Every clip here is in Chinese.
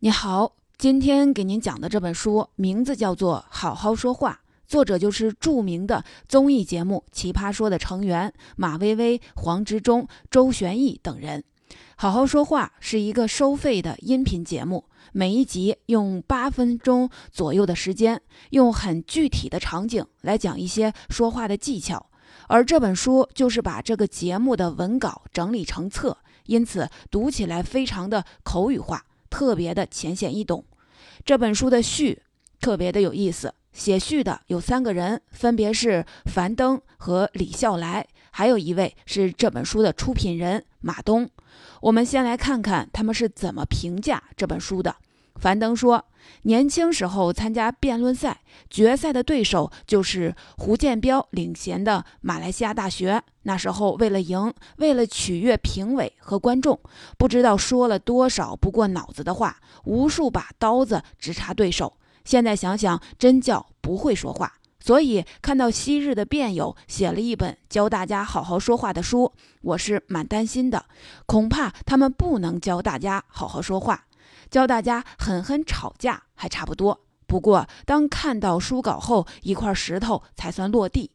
你好，今天给您讲的这本书名字叫做《好好说话》，作者就是著名的综艺节目《奇葩说》的成员马薇薇、黄执中、周旋逸等人。《好好说话》是一个收费的音频节目，每一集用八分钟左右的时间，用很具体的场景来讲一些说话的技巧。而这本书就是把这个节目的文稿整理成册，因此读起来非常的口语化。特别的浅显易懂，这本书的序特别的有意思。写序的有三个人，分别是樊登和李笑来，还有一位是这本书的出品人马东。我们先来看看他们是怎么评价这本书的。樊登说，年轻时候参加辩论赛，决赛的对手就是胡建彪领衔的马来西亚大学。那时候为了赢，为了取悦评委和观众，不知道说了多少不过脑子的话，无数把刀子直插对手。现在想想，真叫不会说话。所以看到昔日的辩友写了一本教大家好好说话的书，我是蛮担心的，恐怕他们不能教大家好好说话。教大家狠狠吵架还差不多，不过当看到书稿后，一块石头才算落地。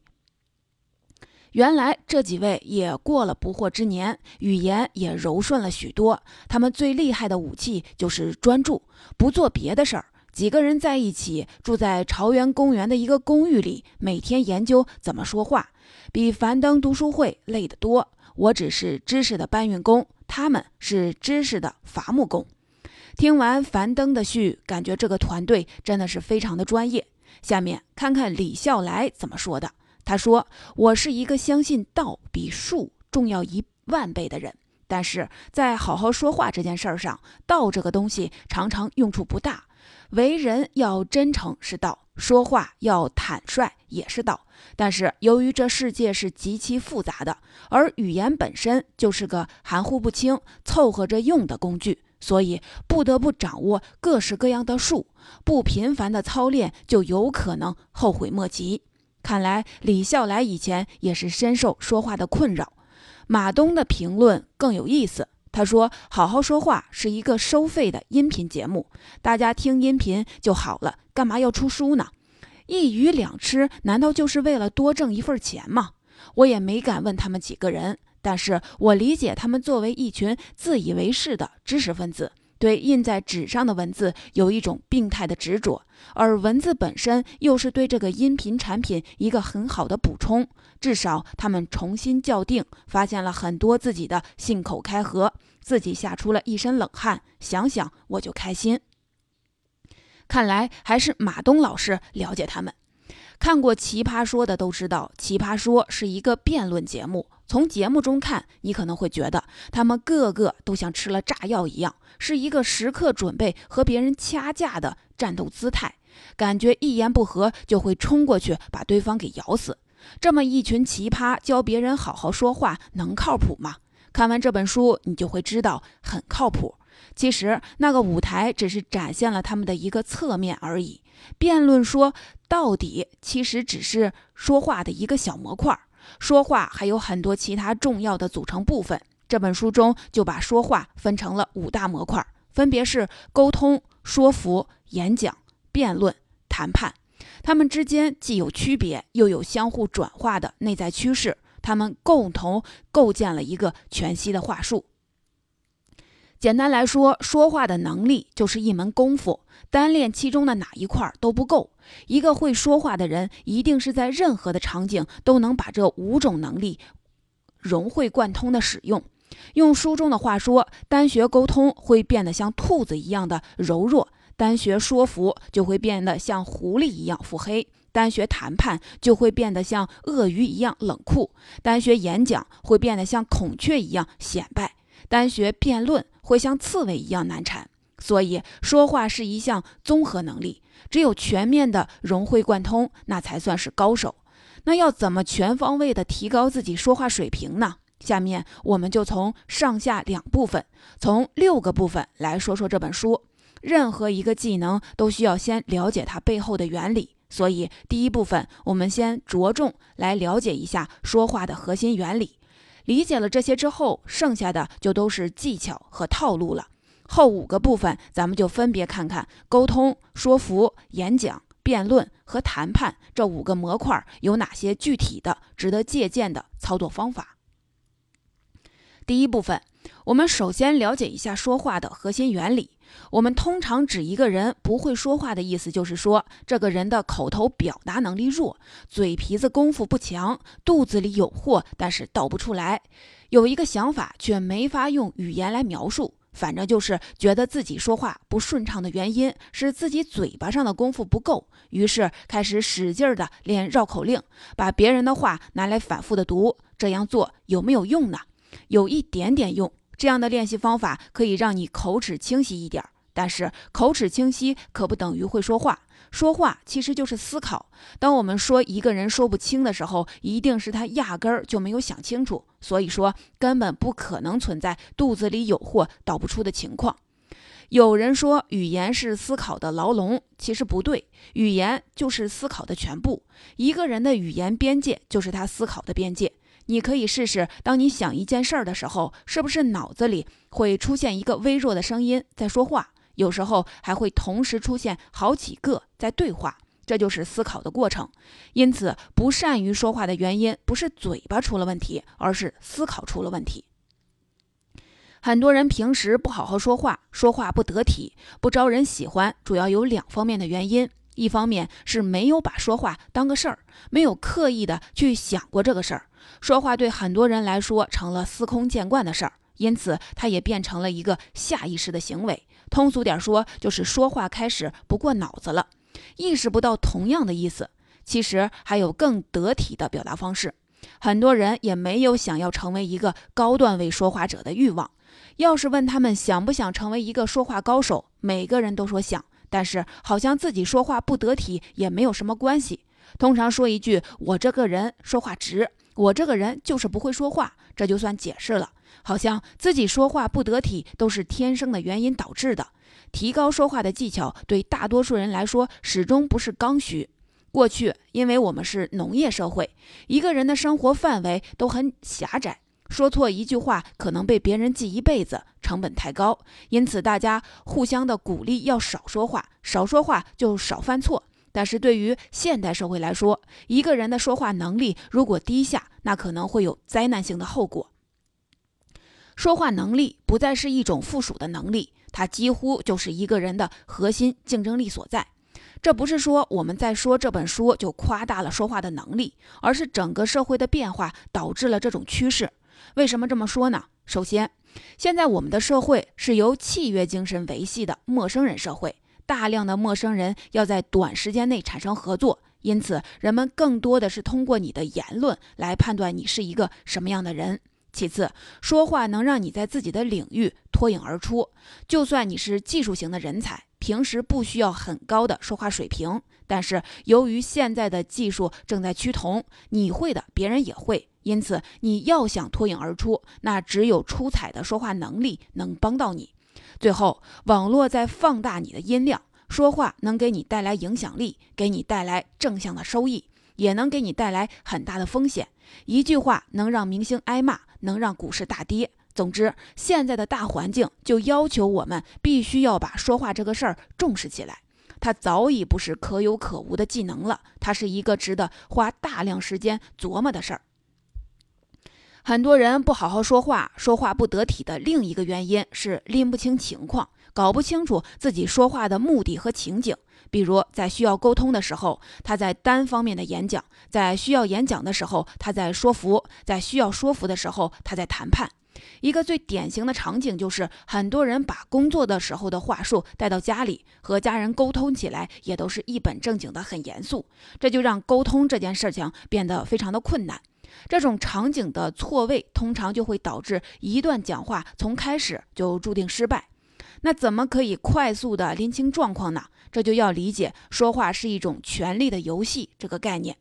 原来这几位也过了不惑之年，语言也柔顺了许多。他们最厉害的武器就是专注，不做别的事儿。几个人在一起，住在朝阳公园的一个公寓里，每天研究怎么说话，比樊登读书会累得多。我只是知识的搬运工，他们是知识的伐木工。听完樊登的序，感觉这个团队真的是非常的专业。下面看看李笑来怎么说的。他说：“我是一个相信道比术重要一万倍的人，但是在好好说话这件事儿上，道这个东西常常用处不大。为人要真诚是道，说话要坦率也是道。但是由于这世界是极其复杂的，而语言本身就是个含糊不清、凑合着用的工具。”所以不得不掌握各式各样的术，不频繁的操练就有可能后悔莫及。看来李笑来以前也是深受说话的困扰。马东的评论更有意思，他说：“好好说话是一个收费的音频节目，大家听音频就好了，干嘛要出书呢？一鱼两吃，难道就是为了多挣一份钱吗？”我也没敢问他们几个人。但是我理解他们作为一群自以为是的知识分子，对印在纸上的文字有一种病态的执着，而文字本身又是对这个音频产品一个很好的补充。至少他们重新校定，发现了很多自己的信口开河，自己吓出了一身冷汗。想想我就开心。看来还是马东老师了解他们。看过《奇葩说》的都知道，《奇葩说》是一个辩论节目。从节目中看，你可能会觉得他们个个都像吃了炸药一样，是一个时刻准备和别人掐架的战斗姿态，感觉一言不合就会冲过去把对方给咬死。这么一群奇葩教别人好好说话，能靠谱吗？看完这本书，你就会知道很靠谱。其实那个舞台只是展现了他们的一个侧面而已。辩论说到底，其实只是说话的一个小模块。说话还有很多其他重要的组成部分。这本书中就把说话分成了五大模块，分别是沟通、说服、演讲、辩论、谈判。它们之间既有区别，又有相互转化的内在趋势。它们共同构建了一个全息的话术。简单来说，说话的能力就是一门功夫，单练其中的哪一块都不够。一个会说话的人，一定是在任何的场景都能把这五种能力融会贯通的使用。用书中的话说，单学沟通会变得像兔子一样的柔弱，单学说服就会变得像狐狸一样腹黑，单学谈判就会变得像鳄鱼一样冷酷，单学演讲会变得像孔雀一样显摆，单学辩论。会像刺猬一样难缠，所以说话是一项综合能力，只有全面的融会贯通，那才算是高手。那要怎么全方位的提高自己说话水平呢？下面我们就从上下两部分，从六个部分来说说这本书。任何一个技能都需要先了解它背后的原理，所以第一部分我们先着重来了解一下说话的核心原理。理解了这些之后，剩下的就都是技巧和套路了。后五个部分，咱们就分别看看沟通、说服、演讲、辩论和谈判这五个模块有哪些具体的、值得借鉴的操作方法。第一部分，我们首先了解一下说话的核心原理。我们通常指一个人不会说话的意思，就是说这个人的口头表达能力弱，嘴皮子功夫不强，肚子里有货，但是倒不出来，有一个想法却没法用语言来描述。反正就是觉得自己说话不顺畅的原因是自己嘴巴上的功夫不够，于是开始使劲儿的练绕口令，把别人的话拿来反复的读。这样做有没有用呢？有一点点用。这样的练习方法可以让你口齿清晰一点，但是口齿清晰可不等于会说话。说话其实就是思考。当我们说一个人说不清的时候，一定是他压根儿就没有想清楚。所以说，根本不可能存在肚子里有货倒不出的情况。有人说语言是思考的牢笼，其实不对，语言就是思考的全部。一个人的语言边界就是他思考的边界。你可以试试，当你想一件事儿的时候，是不是脑子里会出现一个微弱的声音在说话？有时候还会同时出现好几个在对话，这就是思考的过程。因此，不善于说话的原因不是嘴巴出了问题，而是思考出了问题。很多人平时不好好说话，说话不得体，不招人喜欢，主要有两方面的原因：一方面是没有把说话当个事儿，没有刻意的去想过这个事儿。说话对很多人来说成了司空见惯的事儿，因此它也变成了一个下意识的行为。通俗点说，就是说话开始不过脑子了，意识不到同样的意思。其实还有更得体的表达方式。很多人也没有想要成为一个高段位说话者的欲望。要是问他们想不想成为一个说话高手，每个人都说想，但是好像自己说话不得体也没有什么关系。通常说一句：“我这个人说话直。”我这个人就是不会说话，这就算解释了。好像自己说话不得体都是天生的原因导致的。提高说话的技巧对大多数人来说始终不是刚需。过去，因为我们是农业社会，一个人的生活范围都很狭窄，说错一句话可能被别人记一辈子，成本太高。因此，大家互相的鼓励要少说话，少说话就少犯错。但是对于现代社会来说，一个人的说话能力如果低下，那可能会有灾难性的后果。说话能力不再是一种附属的能力，它几乎就是一个人的核心竞争力所在。这不是说我们在说这本书就夸大了说话的能力，而是整个社会的变化导致了这种趋势。为什么这么说呢？首先，现在我们的社会是由契约精神维系的陌生人社会。大量的陌生人要在短时间内产生合作，因此人们更多的是通过你的言论来判断你是一个什么样的人。其次，说话能让你在自己的领域脱颖而出。就算你是技术型的人才，平时不需要很高的说话水平，但是由于现在的技术正在趋同，你会的别人也会，因此你要想脱颖而出，那只有出彩的说话能力能帮到你。最后，网络在放大你的音量，说话能给你带来影响力，给你带来正向的收益，也能给你带来很大的风险。一句话能让明星挨骂，能让股市大跌。总之，现在的大环境就要求我们必须要把说话这个事儿重视起来。它早已不是可有可无的技能了，它是一个值得花大量时间琢磨的事儿。很多人不好好说话，说话不得体的另一个原因是拎不清情况，搞不清楚自己说话的目的和情景。比如在需要沟通的时候，他在单方面的演讲；在需要演讲的时候，他在说服；在需要说服的时候，他在谈判。一个最典型的场景就是，很多人把工作的时候的话术带到家里，和家人沟通起来也都是一本正经的，很严肃，这就让沟通这件事情变得非常的困难。这种场景的错位，通常就会导致一段讲话从开始就注定失败。那怎么可以快速的拎清状况呢？这就要理解说话是一种权力的游戏这个概念。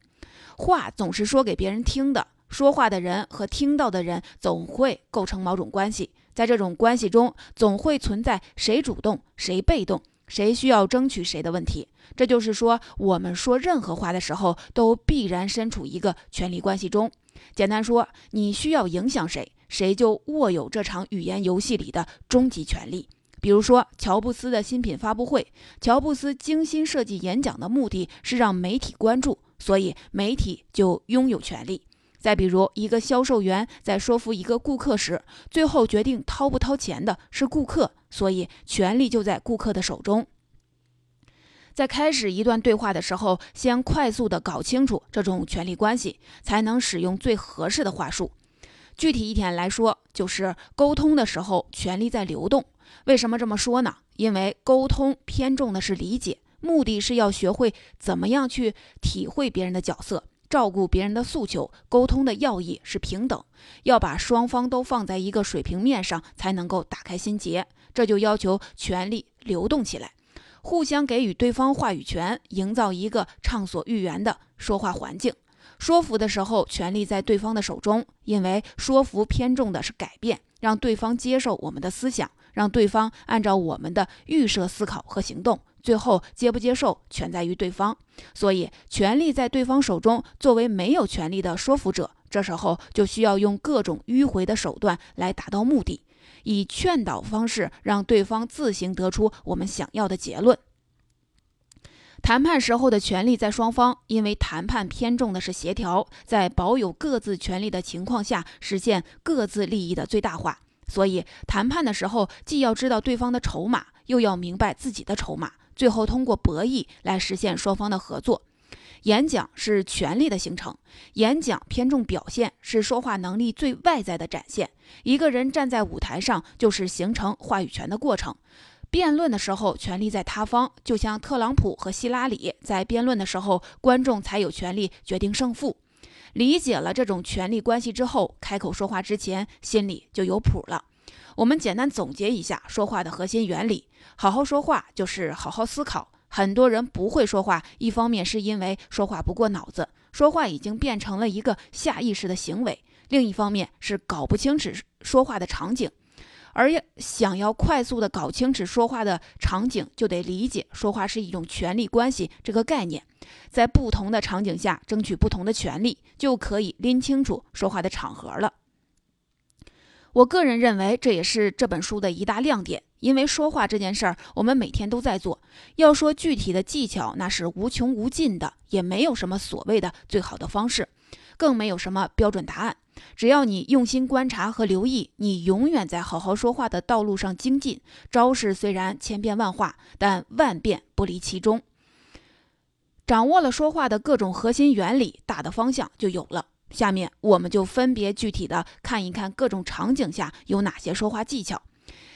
话总是说给别人听的，说话的人和听到的人总会构成某种关系，在这种关系中，总会存在谁主动谁被动。谁需要争取谁的问题，这就是说，我们说任何话的时候，都必然身处一个权力关系中。简单说，你需要影响谁，谁就握有这场语言游戏里的终极权力。比如说乔布斯的新品发布会，乔布斯精心设计演讲的目的是让媒体关注，所以媒体就拥有权利。再比如，一个销售员在说服一个顾客时，最后决定掏不掏钱的是顾客，所以权力就在顾客的手中。在开始一段对话的时候，先快速的搞清楚这种权力关系，才能使用最合适的话术。具体一点来说，就是沟通的时候，权力在流动。为什么这么说呢？因为沟通偏重的是理解，目的是要学会怎么样去体会别人的角色。照顾别人的诉求，沟通的要义是平等，要把双方都放在一个水平面上，才能够打开心结。这就要求权力流动起来，互相给予对方话语权，营造一个畅所欲言的说话环境。说服的时候，权力在对方的手中，因为说服偏重的是改变，让对方接受我们的思想，让对方按照我们的预设思考和行动。最后接不接受，全在于对方。所以，权力在对方手中。作为没有权力的说服者，这时候就需要用各种迂回的手段来达到目的，以劝导方式让对方自行得出我们想要的结论。谈判时候的权利在双方，因为谈判偏重的是协调，在保有各自权利的情况下，实现各自利益的最大化。所以，谈判的时候既要知道对方的筹码，又要明白自己的筹码。最后通过博弈来实现双方的合作。演讲是权力的形成，演讲偏重表现，是说话能力最外在的展现。一个人站在舞台上，就是形成话语权的过程。辩论的时候，权力在他方，就像特朗普和希拉里在辩论的时候，观众才有权利决定胜负。理解了这种权力关系之后，开口说话之前，心里就有谱了。我们简单总结一下说话的核心原理：好好说话就是好好思考。很多人不会说话，一方面是因为说话不过脑子，说话已经变成了一个下意识的行为；另一方面是搞不清楚说话的场景。而要想要快速的搞清楚说话的场景，就得理解说话是一种权力关系这个概念，在不同的场景下争取不同的权利，就可以拎清楚说话的场合了。我个人认为，这也是这本书的一大亮点。因为说话这件事儿，我们每天都在做。要说具体的技巧，那是无穷无尽的，也没有什么所谓的最好的方式，更没有什么标准答案。只要你用心观察和留意，你永远在好好说话的道路上精进。招式虽然千变万化，但万变不离其中。掌握了说话的各种核心原理，大的方向就有了。下面我们就分别具体的看一看各种场景下有哪些说话技巧。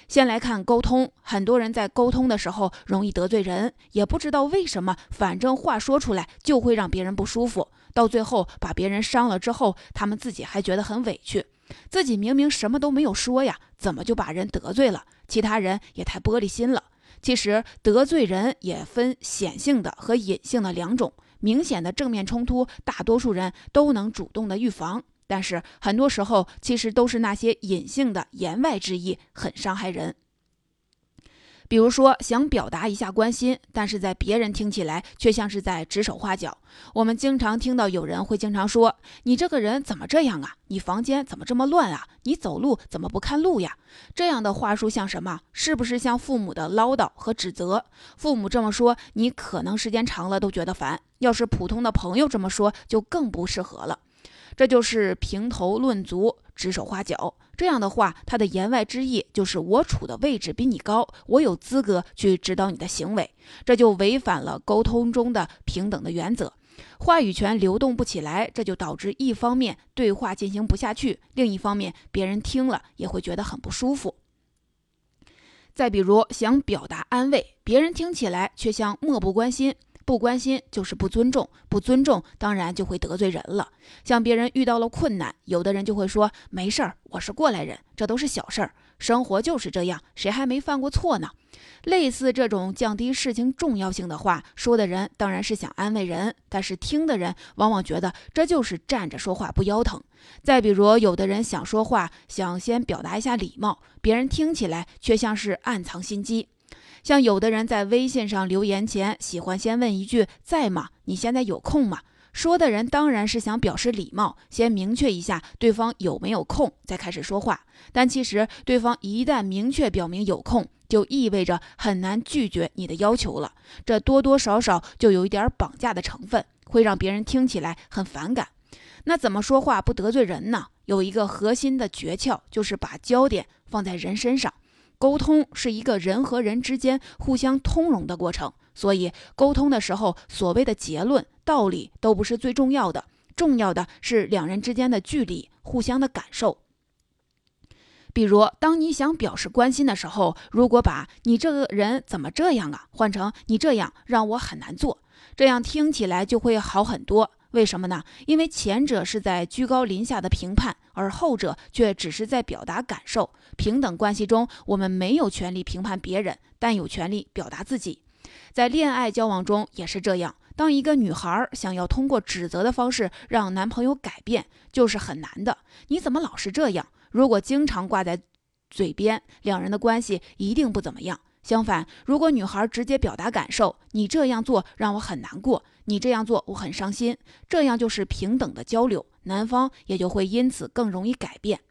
先来看沟通，很多人在沟通的时候容易得罪人，也不知道为什么，反正话说出来就会让别人不舒服，到最后把别人伤了之后，他们自己还觉得很委屈，自己明明什么都没有说呀，怎么就把人得罪了？其他人也太玻璃心了。其实得罪人也分显性的和隐性的两种。明显的正面冲突，大多数人都能主动的预防，但是很多时候其实都是那些隐性的言外之意，很伤害人。比如说，想表达一下关心，但是在别人听起来却像是在指手画脚。我们经常听到有人会经常说：“你这个人怎么这样啊？你房间怎么这么乱啊？你走路怎么不看路呀？”这样的话术像什么？是不是像父母的唠叨和指责？父母这么说，你可能时间长了都觉得烦；要是普通的朋友这么说，就更不适合了。这就是评头论足。指手画脚，这样的话，他的言外之意就是我处的位置比你高，我有资格去指导你的行为，这就违反了沟通中的平等的原则，话语权流动不起来，这就导致一方面对话进行不下去，另一方面别人听了也会觉得很不舒服。再比如想表达安慰，别人听起来却像漠不关心。不关心就是不尊重，不尊重当然就会得罪人了。像别人遇到了困难，有的人就会说没事儿，我是过来人，这都是小事儿，生活就是这样，谁还没犯过错呢？类似这种降低事情重要性的话，说的人当然是想安慰人，但是听的人往往觉得这就是站着说话不腰疼。再比如，有的人想说话，想先表达一下礼貌，别人听起来却像是暗藏心机。像有的人在微信上留言前，喜欢先问一句“在吗？你现在有空吗？”说的人当然是想表示礼貌，先明确一下对方有没有空，再开始说话。但其实对方一旦明确表明有空，就意味着很难拒绝你的要求了。这多多少少就有一点绑架的成分，会让别人听起来很反感。那怎么说话不得罪人呢？有一个核心的诀窍，就是把焦点放在人身上。沟通是一个人和人之间互相通融的过程，所以沟通的时候，所谓的结论。道理都不是最重要的，重要的是两人之间的距离，互相的感受。比如，当你想表示关心的时候，如果把你这个人怎么这样啊，换成你这样让我很难做，这样听起来就会好很多。为什么呢？因为前者是在居高临下的评判，而后者却只是在表达感受。平等关系中，我们没有权利评判别人，但有权利表达自己。在恋爱交往中也是这样。当一个女孩想要通过指责的方式让男朋友改变，就是很难的。你怎么老是这样？如果经常挂在嘴边，两人的关系一定不怎么样。相反，如果女孩直接表达感受，你这样做让我很难过，你这样做我很伤心，这样就是平等的交流，男方也就会因此更容易改变。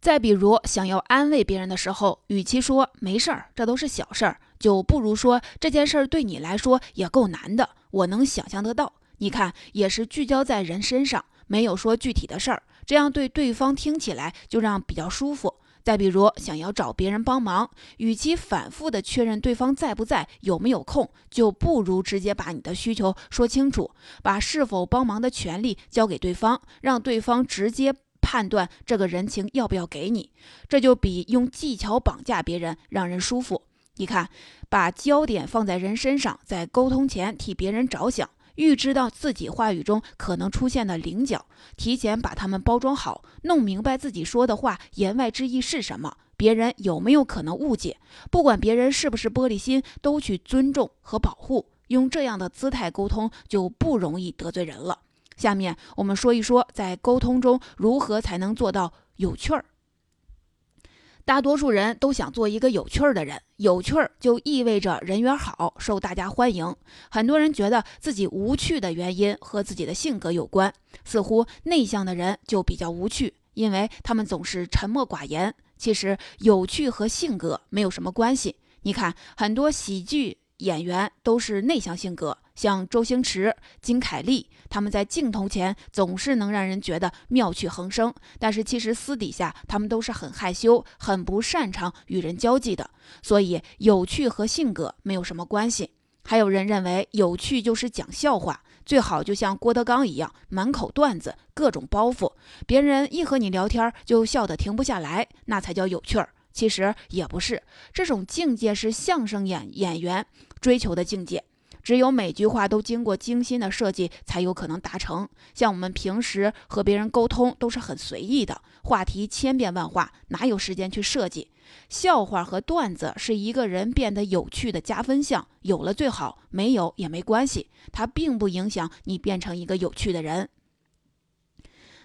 再比如，想要安慰别人的时候，与其说没事儿，这都是小事儿。就不如说这件事儿对你来说也够难的，我能想象得到。你看，也是聚焦在人身上，没有说具体的事儿，这样对对方听起来就让比较舒服。再比如，想要找别人帮忙，与其反复的确认对方在不在、有没有空，就不如直接把你的需求说清楚，把是否帮忙的权利交给对方，让对方直接判断这个人情要不要给你，这就比用技巧绑架别人让人舒服。你看，把焦点放在人身上，在沟通前替别人着想，预知到自己话语中可能出现的棱角，提前把它们包装好，弄明白自己说的话言外之意是什么，别人有没有可能误解，不管别人是不是玻璃心，都去尊重和保护，用这样的姿态沟通，就不容易得罪人了。下面我们说一说，在沟通中如何才能做到有趣儿。大多数人都想做一个有趣儿的人，有趣儿就意味着人缘好，受大家欢迎。很多人觉得自己无趣的原因和自己的性格有关，似乎内向的人就比较无趣，因为他们总是沉默寡言。其实有趣和性格没有什么关系。你看，很多喜剧演员都是内向性格。像周星驰、金凯利，他们在镜头前总是能让人觉得妙趣横生，但是其实私底下他们都是很害羞、很不擅长与人交际的。所以，有趣和性格没有什么关系。还有人认为有趣就是讲笑话，最好就像郭德纲一样，满口段子、各种包袱，别人一和你聊天就笑得停不下来，那才叫有趣儿。其实也不是，这种境界是相声演演员追求的境界。只有每句话都经过精心的设计，才有可能达成。像我们平时和别人沟通都是很随意的，话题千变万化，哪有时间去设计？笑话和段子是一个人变得有趣的加分项，有了最好，没有也没关系，它并不影响你变成一个有趣的人。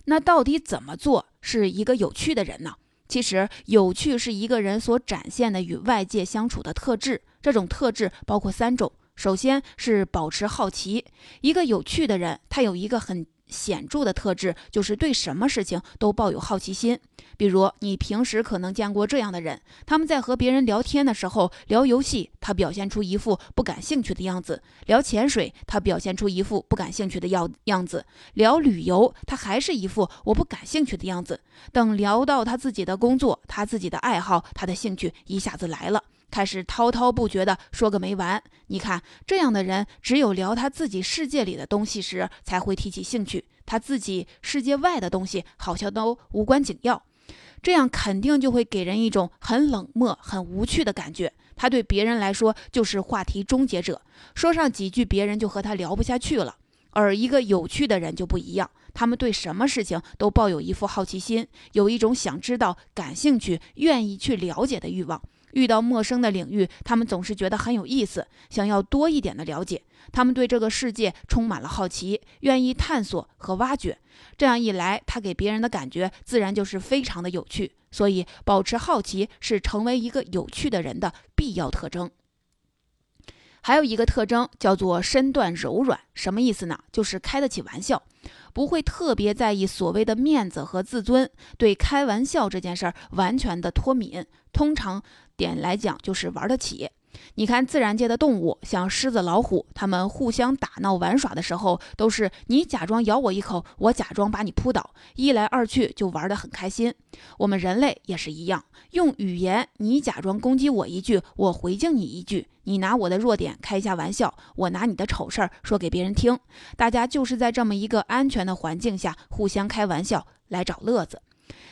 那到底怎么做是一个有趣的人呢？其实，有趣是一个人所展现的与外界相处的特质，这种特质包括三种。首先是保持好奇。一个有趣的人，他有一个很显著的特质，就是对什么事情都抱有好奇心。比如，你平时可能见过这样的人：他们在和别人聊天的时候，聊游戏，他表现出一副不感兴趣的样子；聊潜水，他表现出一副不感兴趣的样样子；聊旅游，他还是一副我不感兴趣的样子。等聊到他自己的工作、他自己的爱好、他的兴趣，一下子来了。开始滔滔不绝地说个没完。你看，这样的人只有聊他自己世界里的东西时才会提起兴趣，他自己世界外的东西好像都无关紧要。这样肯定就会给人一种很冷漠、很无趣的感觉。他对别人来说就是话题终结者，说上几句，别人就和他聊不下去了。而一个有趣的人就不一样，他们对什么事情都抱有一副好奇心，有一种想知道、感兴趣、愿意去了解的欲望。遇到陌生的领域，他们总是觉得很有意思，想要多一点的了解。他们对这个世界充满了好奇，愿意探索和挖掘。这样一来，他给别人的感觉自然就是非常的有趣。所以，保持好奇是成为一个有趣的人的必要特征。还有一个特征叫做身段柔软，什么意思呢？就是开得起玩笑，不会特别在意所谓的面子和自尊，对开玩笑这件事儿完全的脱敏。通常点来讲，就是玩得起。你看，自然界的动物，像狮子、老虎，它们互相打闹玩耍的时候，都是你假装咬我一口，我假装把你扑倒，一来二去就玩得很开心。我们人类也是一样，用语言，你假装攻击我一句，我回敬你一句，你拿我的弱点开一下玩笑，我拿你的丑事儿说给别人听，大家就是在这么一个安全的环境下互相开玩笑来找乐子，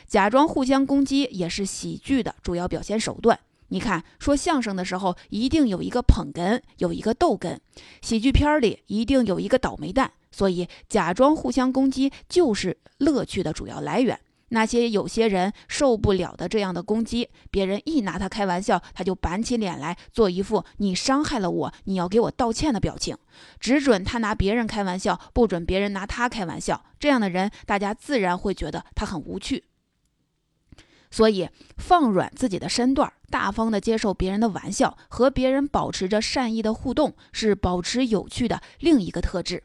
假装互相攻击也是喜剧的主要表现手段。你看，说相声的时候一定有一个捧哏，有一个逗哏；喜剧片里一定有一个倒霉蛋。所以，假装互相攻击就是乐趣的主要来源。那些有些人受不了的这样的攻击，别人一拿他开玩笑，他就板起脸来，做一副你伤害了我，你要给我道歉的表情。只准他拿别人开玩笑，不准别人拿他开玩笑。这样的人，大家自然会觉得他很无趣。所以，放软自己的身段，大方的接受别人的玩笑，和别人保持着善意的互动，是保持有趣的另一个特质。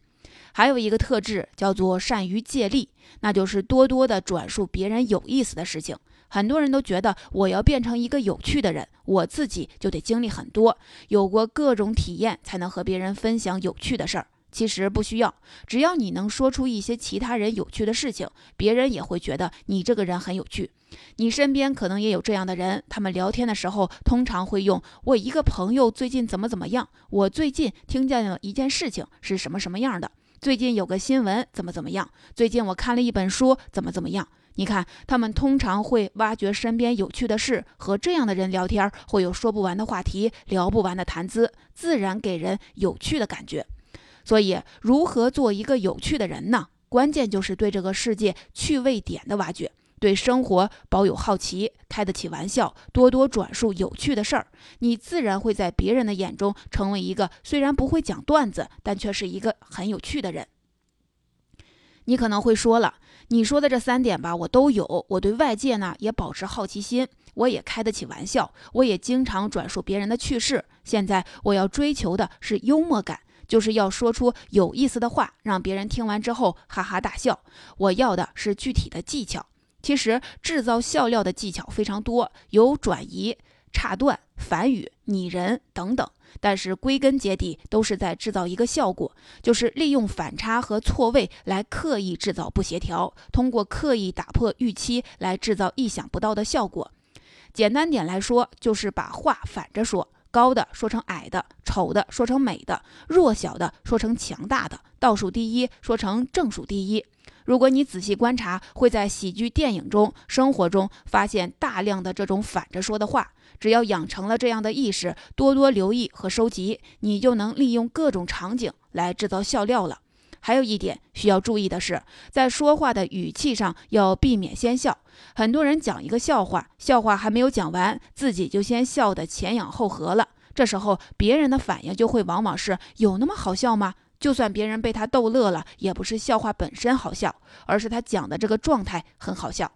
还有一个特质叫做善于借力，那就是多多的转述别人有意思的事情。很多人都觉得，我要变成一个有趣的人，我自己就得经历很多，有过各种体验，才能和别人分享有趣的事儿。其实不需要，只要你能说出一些其他人有趣的事情，别人也会觉得你这个人很有趣。你身边可能也有这样的人，他们聊天的时候通常会用“我一个朋友最近怎么怎么样”，“我最近听见了一件事情是什么什么样的”，“最近有个新闻怎么怎么样”，“最近我看了一本书怎么怎么样”。你看，他们通常会挖掘身边有趣的事，和这样的人聊天会有说不完的话题，聊不完的谈资，自然给人有趣的感觉。所以，如何做一个有趣的人呢？关键就是对这个世界趣味点的挖掘，对生活保有好奇，开得起玩笑，多多转述有趣的事儿，你自然会在别人的眼中成为一个虽然不会讲段子，但却是一个很有趣的人。你可能会说了，你说的这三点吧，我都有。我对外界呢也保持好奇心，我也开得起玩笑，我也经常转述别人的趣事。现在我要追求的是幽默感。就是要说出有意思的话，让别人听完之后哈哈大笑。我要的是具体的技巧。其实制造笑料的技巧非常多，有转移、岔断、反语、拟人等等。但是归根结底都是在制造一个效果，就是利用反差和错位来刻意制造不协调，通过刻意打破预期来制造意想不到的效果。简单点来说，就是把话反着说。高的说成矮的，丑的说成美的，弱小的说成强大的，倒数第一说成正数第一。如果你仔细观察，会在喜剧电影中、生活中发现大量的这种反着说的话。只要养成了这样的意识，多多留意和收集，你就能利用各种场景来制造笑料了。还有一点需要注意的是，在说话的语气上要避免先笑。很多人讲一个笑话，笑话还没有讲完，自己就先笑得前仰后合了。这时候别人的反应就会往往是有那么好笑吗？就算别人被他逗乐了，也不是笑话本身好笑，而是他讲的这个状态很好笑。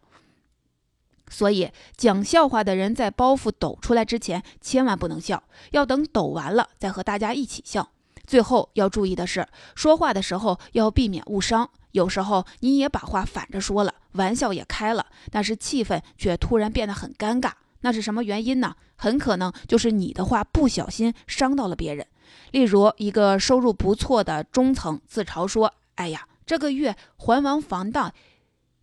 所以讲笑话的人在包袱抖出来之前，千万不能笑，要等抖完了再和大家一起笑。最后要注意的是，说话的时候要避免误伤。有时候你也把话反着说了，玩笑也开了，但是气氛却突然变得很尴尬。那是什么原因呢？很可能就是你的话不小心伤到了别人。例如，一个收入不错的中层自嘲说：“哎呀，这个月还完房贷，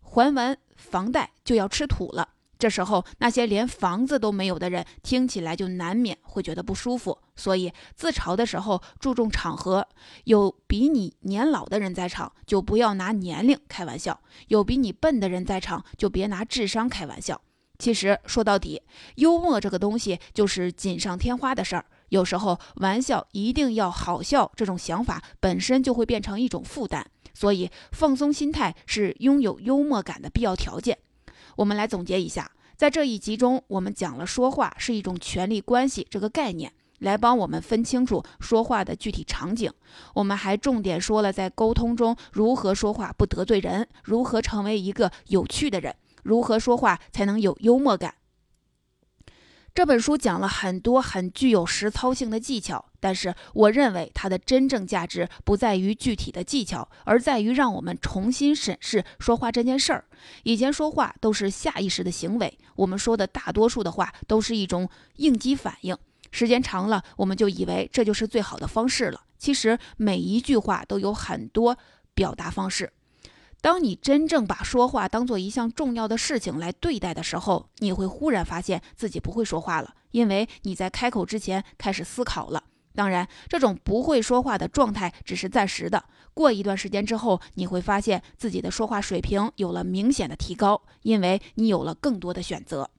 还完房贷就要吃土了。”这时候，那些连房子都没有的人听起来就难免会觉得不舒服。所以，自嘲的时候注重场合，有比你年老的人在场，就不要拿年龄开玩笑；有比你笨的人在场，就别拿智商开玩笑。其实说到底，幽默这个东西就是锦上添花的事儿。有时候玩笑一定要好笑，这种想法本身就会变成一种负担。所以，放松心态是拥有幽默感的必要条件。我们来总结一下，在这一集中，我们讲了说话是一种权力关系这个概念，来帮我们分清楚说话的具体场景。我们还重点说了在沟通中如何说话不得罪人，如何成为一个有趣的人，如何说话才能有幽默感。这本书讲了很多很具有实操性的技巧，但是我认为它的真正价值不在于具体的技巧，而在于让我们重新审视说话这件事儿。以前说话都是下意识的行为，我们说的大多数的话都是一种应激反应，时间长了，我们就以为这就是最好的方式了。其实每一句话都有很多表达方式。当你真正把说话当做一项重要的事情来对待的时候，你会忽然发现自己不会说话了，因为你在开口之前开始思考了。当然，这种不会说话的状态只是暂时的，过一段时间之后，你会发现自己的说话水平有了明显的提高，因为你有了更多的选择。